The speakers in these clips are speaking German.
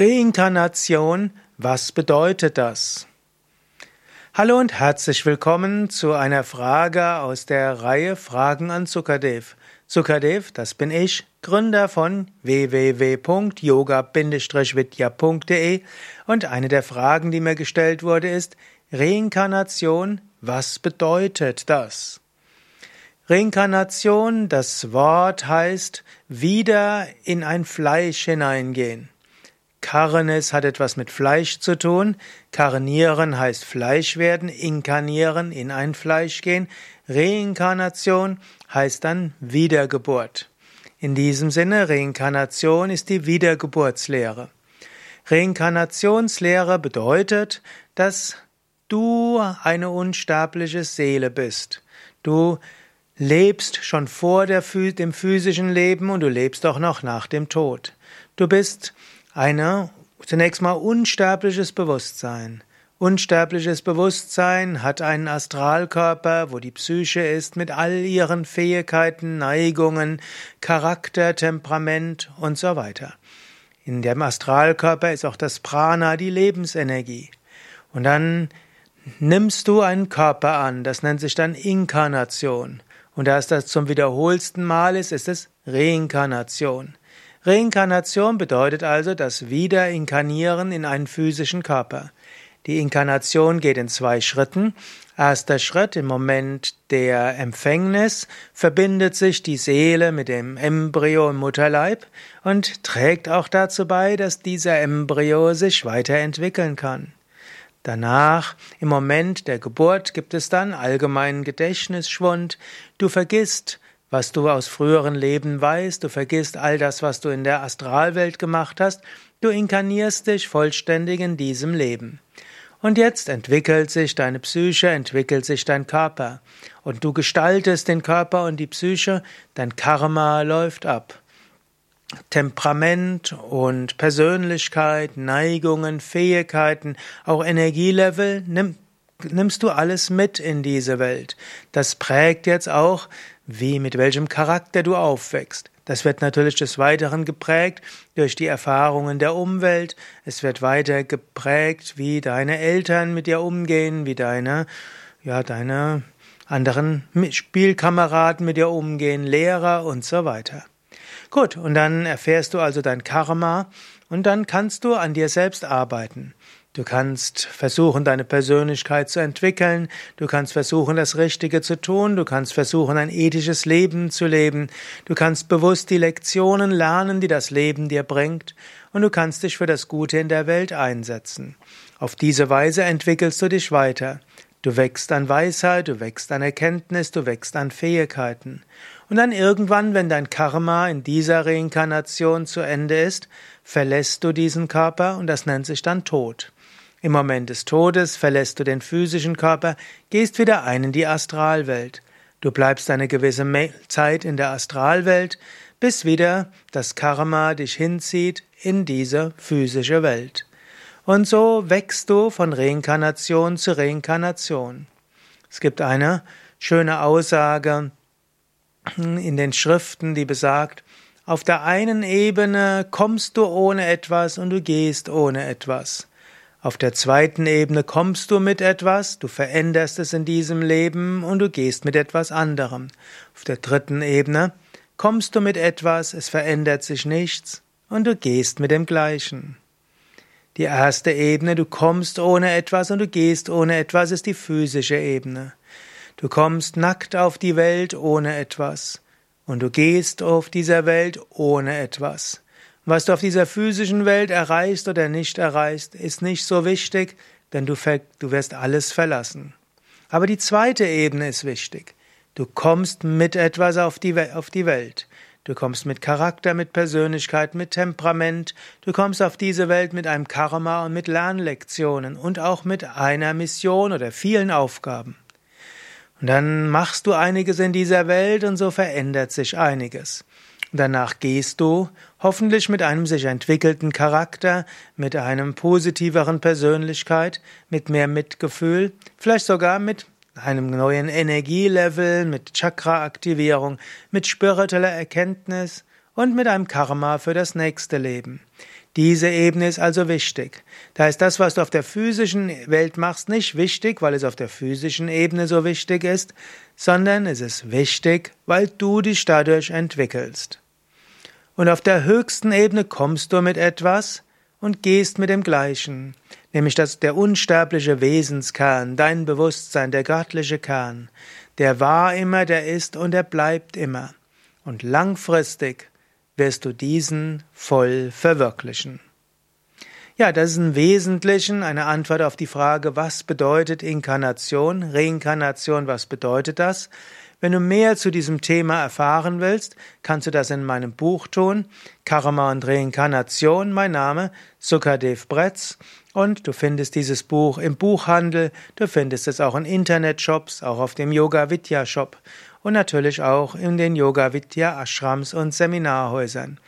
Reinkarnation, was bedeutet das? Hallo und herzlich willkommen zu einer Frage aus der Reihe Fragen an Sukadev. Sukadev, das bin ich, Gründer von www.yoga-vidya.de und eine der Fragen, die mir gestellt wurde, ist Reinkarnation, was bedeutet das? Reinkarnation, das Wort heißt wieder in ein Fleisch hineingehen. Karnes hat etwas mit Fleisch zu tun. Karnieren heißt Fleisch werden, inkarnieren, in ein Fleisch gehen. Reinkarnation heißt dann Wiedergeburt. In diesem Sinne, Reinkarnation ist die Wiedergeburtslehre. Reinkarnationslehre bedeutet, dass du eine unsterbliche Seele bist. Du lebst schon vor dem physischen Leben und du lebst auch noch nach dem Tod. Du bist eine zunächst mal unsterbliches Bewusstsein. Unsterbliches Bewusstsein hat einen Astralkörper, wo die Psyche ist mit all ihren Fähigkeiten, Neigungen, Charakter, Temperament und so weiter. In dem Astralkörper ist auch das Prana, die Lebensenergie. Und dann nimmst du einen Körper an, das nennt sich dann Inkarnation. Und da es das zum wiederholsten Mal ist, ist es Reinkarnation. Reinkarnation bedeutet also das Wiederinkarnieren in einen physischen Körper. Die Inkarnation geht in zwei Schritten. Erster Schritt, im Moment der Empfängnis verbindet sich die Seele mit dem Embryo im Mutterleib und trägt auch dazu bei, dass dieser Embryo sich weiterentwickeln kann. Danach, im Moment der Geburt, gibt es dann allgemeinen Gedächtnisschwund. Du vergisst was du aus früheren Leben weißt, du vergisst all das, was du in der Astralwelt gemacht hast, du inkarnierst dich vollständig in diesem Leben. Und jetzt entwickelt sich deine Psyche, entwickelt sich dein Körper. Und du gestaltest den Körper und die Psyche, dein Karma läuft ab. Temperament und Persönlichkeit, Neigungen, Fähigkeiten, auch Energielevel, nimm, nimmst du alles mit in diese Welt. Das prägt jetzt auch wie, mit welchem Charakter du aufwächst. Das wird natürlich des Weiteren geprägt durch die Erfahrungen der Umwelt. Es wird weiter geprägt, wie deine Eltern mit dir umgehen, wie deine, ja, deine anderen Spielkameraden mit dir umgehen, Lehrer und so weiter. Gut, und dann erfährst du also dein Karma und dann kannst du an dir selbst arbeiten. Du kannst versuchen, deine Persönlichkeit zu entwickeln, du kannst versuchen, das Richtige zu tun, du kannst versuchen, ein ethisches Leben zu leben, du kannst bewusst die Lektionen lernen, die das Leben dir bringt, und du kannst dich für das Gute in der Welt einsetzen. Auf diese Weise entwickelst du dich weiter. Du wächst an Weisheit, du wächst an Erkenntnis, du wächst an Fähigkeiten. Und dann irgendwann, wenn dein Karma in dieser Reinkarnation zu Ende ist, verlässt du diesen Körper und das nennt sich dann Tod. Im Moment des Todes verlässt du den physischen Körper, gehst wieder ein in die Astralwelt. Du bleibst eine gewisse Zeit in der Astralwelt, bis wieder das Karma dich hinzieht in diese physische Welt. Und so wächst du von Reinkarnation zu Reinkarnation. Es gibt eine schöne Aussage in den Schriften, die besagt, auf der einen Ebene kommst du ohne etwas und du gehst ohne etwas. Auf der zweiten Ebene kommst du mit etwas, du veränderst es in diesem Leben und du gehst mit etwas anderem. Auf der dritten Ebene kommst du mit etwas, es verändert sich nichts und du gehst mit dem gleichen. Die erste Ebene, du kommst ohne etwas und du gehst ohne etwas, ist die physische Ebene. Du kommst nackt auf die Welt ohne etwas und du gehst auf dieser Welt ohne etwas. Was du auf dieser physischen Welt erreichst oder nicht erreichst, ist nicht so wichtig, denn du, du wirst alles verlassen. Aber die zweite Ebene ist wichtig. Du kommst mit etwas auf die, auf die Welt. Du kommst mit Charakter, mit Persönlichkeit, mit Temperament. Du kommst auf diese Welt mit einem Karma und mit Lernlektionen und auch mit einer Mission oder vielen Aufgaben. Und dann machst du einiges in dieser Welt und so verändert sich einiges. Danach gehst du, hoffentlich mit einem sich entwickelten Charakter, mit einem positiveren Persönlichkeit, mit mehr Mitgefühl, vielleicht sogar mit einem neuen Energielevel, mit Chakra-Aktivierung, mit spiritueller Erkenntnis und mit einem Karma für das nächste Leben. Diese Ebene ist also wichtig. Da ist das, was du auf der physischen Welt machst, nicht wichtig, weil es auf der physischen Ebene so wichtig ist, sondern es ist wichtig, weil du dich dadurch entwickelst. Und auf der höchsten Ebene kommst du mit etwas und gehst mit dem Gleichen, nämlich dass der unsterbliche Wesenskern, dein Bewusstsein, der göttliche Kern, der war immer, der ist und der bleibt immer. Und langfristig wirst du diesen voll verwirklichen. Ja, das ist im Wesentlichen eine Antwort auf die Frage, was bedeutet Inkarnation, Reinkarnation, was bedeutet das? Wenn du mehr zu diesem Thema erfahren willst, kannst du das in meinem Buch tun, Karma und Reinkarnation, mein Name, Sukadev Bretz, und du findest dieses Buch im Buchhandel, du findest es auch in Internetshops, auch auf dem Yoga Vidya Shop und natürlich auch in den Yoga Vidya Ashrams und Seminarhäusern.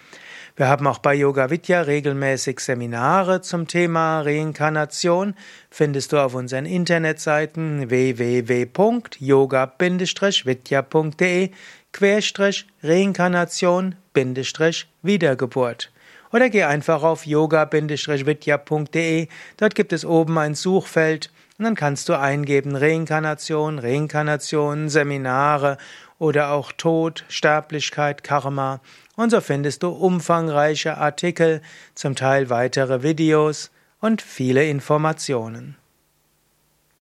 Wir haben auch bei Yoga Vidya regelmäßig Seminare zum Thema Reinkarnation. Findest du auf unseren Internetseiten www.yoga-vidya.de Querstrich Reinkarnation Wiedergeburt. Oder geh einfach auf yoga-vidya.de. Dort gibt es oben ein Suchfeld und dann kannst du eingeben Reinkarnation, Reinkarnation, Seminare oder auch Tod, Sterblichkeit, Karma. Und so findest du umfangreiche Artikel, zum Teil weitere Videos und viele Informationen.